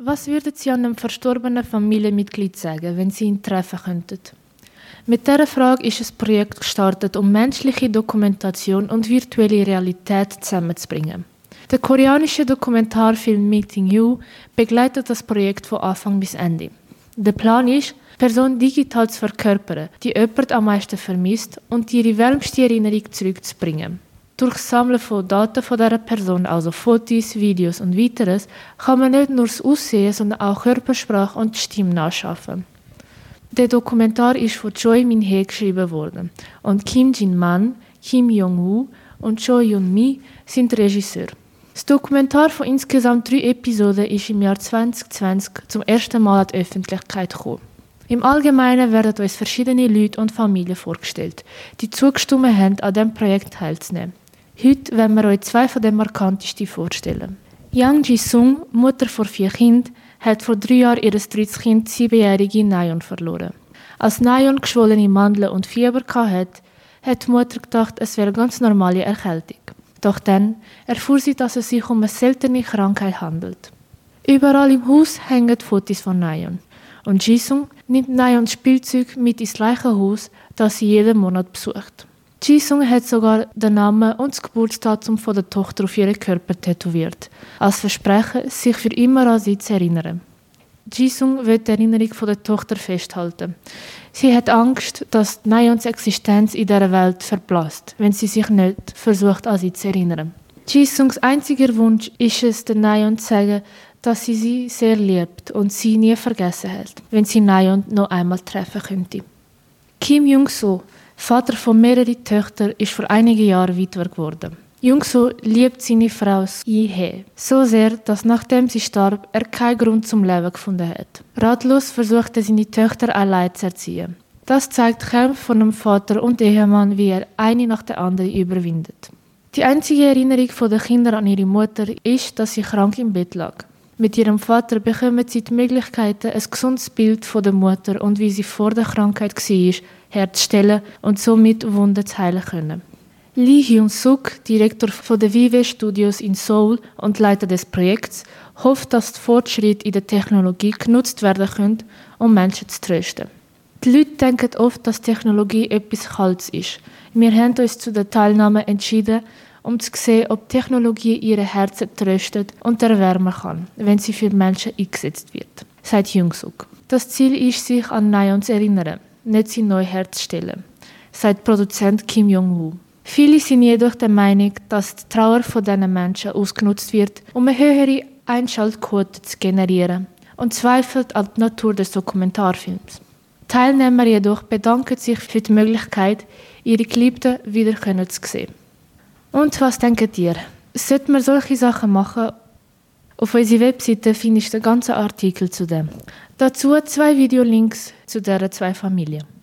Was würden Sie einem verstorbenen Familienmitglied sagen, wenn Sie ihn treffen könnten? Mit dieser Frage ist ein Projekt gestartet, um menschliche Dokumentation und virtuelle Realität zusammenzubringen. Der koreanische Dokumentarfilm Meeting You begleitet das Projekt von Anfang bis Ende. Der Plan ist, Person digital zu verkörpern, die jemand am meisten vermisst und ihre wärmste Erinnerung zurückzubringen. Durch das Sammeln von Daten von dieser Person, also Fotos, Videos und weiteres, kann man nicht nur das Aussehen, sondern auch Körpersprache und die Stimme nachschaffen. Der Dokumentar ist von Choi Min-hee geschrieben worden und Kim Jin-man, Kim Jong-woo und Choi Yun-mi sind Regisseur. Das Dokumentar von insgesamt drei Episoden ist im Jahr 2020 zum ersten Mal an die Öffentlichkeit gekommen. Im Allgemeinen werden uns verschiedene Leute und Familien vorgestellt, die zugestimmt haben, an diesem Projekt teilzunehmen. Heute wollen wir euch zwei von den markantesten vorstellen. Yang Ji-sung, Mutter von vier Kindern, hat vor drei Jahren ihr drittes Kind, siebenjährige Nayon, verloren. Als Nayon geschwollene Mandeln und Fieber hatte, hat die Mutter gedacht, es wäre eine ganz normale Erkältung. Doch dann erfuhr sie, dass es sich um eine seltene Krankheit handelt. Überall im Haus hängen Fotos von Nayon. Und Jisung nimmt Nayons Spielzeug mit ins gleiche Haus, das sie jeden Monat besucht. Jisung hat sogar den Namen und das Geburtsdatum von der Tochter auf ihren Körper tätowiert, als Versprechen, sich für immer an sie zu erinnern. Jisung will die Erinnerung von der Tochter festhalten. Sie hat Angst, dass Nayons Existenz in dieser Welt verblasst, wenn sie sich nicht versucht, an sie zu erinnern. Jisungs einziger Wunsch ist es, den Nayon zu sagen, dass sie sie sehr liebt und sie nie vergessen hat, wenn sie Nayon noch einmal treffen könnte. Kim Jung-soo, Vater von mehreren Töchtern, ist vor einigen Jahren Witwer geworden. Jung-soo liebt seine Frau Yi-hee so sehr, dass nachdem sie starb, er keinen Grund zum Leben gefunden hat. Ratlos versucht er seine Töchter allein zu erziehen. Das zeigt Kämpfe von einem Vater und Ehemann, wie er eine nach der anderen überwindet. Die einzige Erinnerung der Kinder an ihre Mutter ist, dass sie krank im Bett lag. Mit ihrem Vater bekommen sie die Möglichkeit, ein gesundes Bild von der Mutter und wie sie vor der Krankheit war, herzustellen und somit Wunden zu heilen können. Lee Hyun-suk, Direktor der Vive Studios in Seoul und Leiter des Projekts, hofft, dass die Fortschritte in der Technologie genutzt werden können, um Menschen zu trösten. Die Leute denken oft, dass Technologie etwas Kaltes ist. Wir haben uns zu der Teilnahme entschieden, um zu sehen, ob Technologie ihre Herzen tröstet und erwärmen kann, wenn sie für Menschen eingesetzt wird, sagt Jungsuk. Das Ziel ist, sich an Nayon zu erinnern, sie neu herzustellen, sagt Produzent Kim Jong-woo. Viele sind jedoch der Meinung, dass die Trauer von diesen Menschen ausgenutzt wird, um eine höhere Einschaltquote zu generieren und zweifelt an die Natur des Dokumentarfilms. Teilnehmer jedoch bedanken sich für die Möglichkeit, ihre Geliebten wieder zu sehen. Und was denkt ihr? Sollte man solche Sachen machen? Auf unserer Webseite findest du den ganzen Artikel zu dem. Dazu zwei Videolinks zu dieser zwei Familien.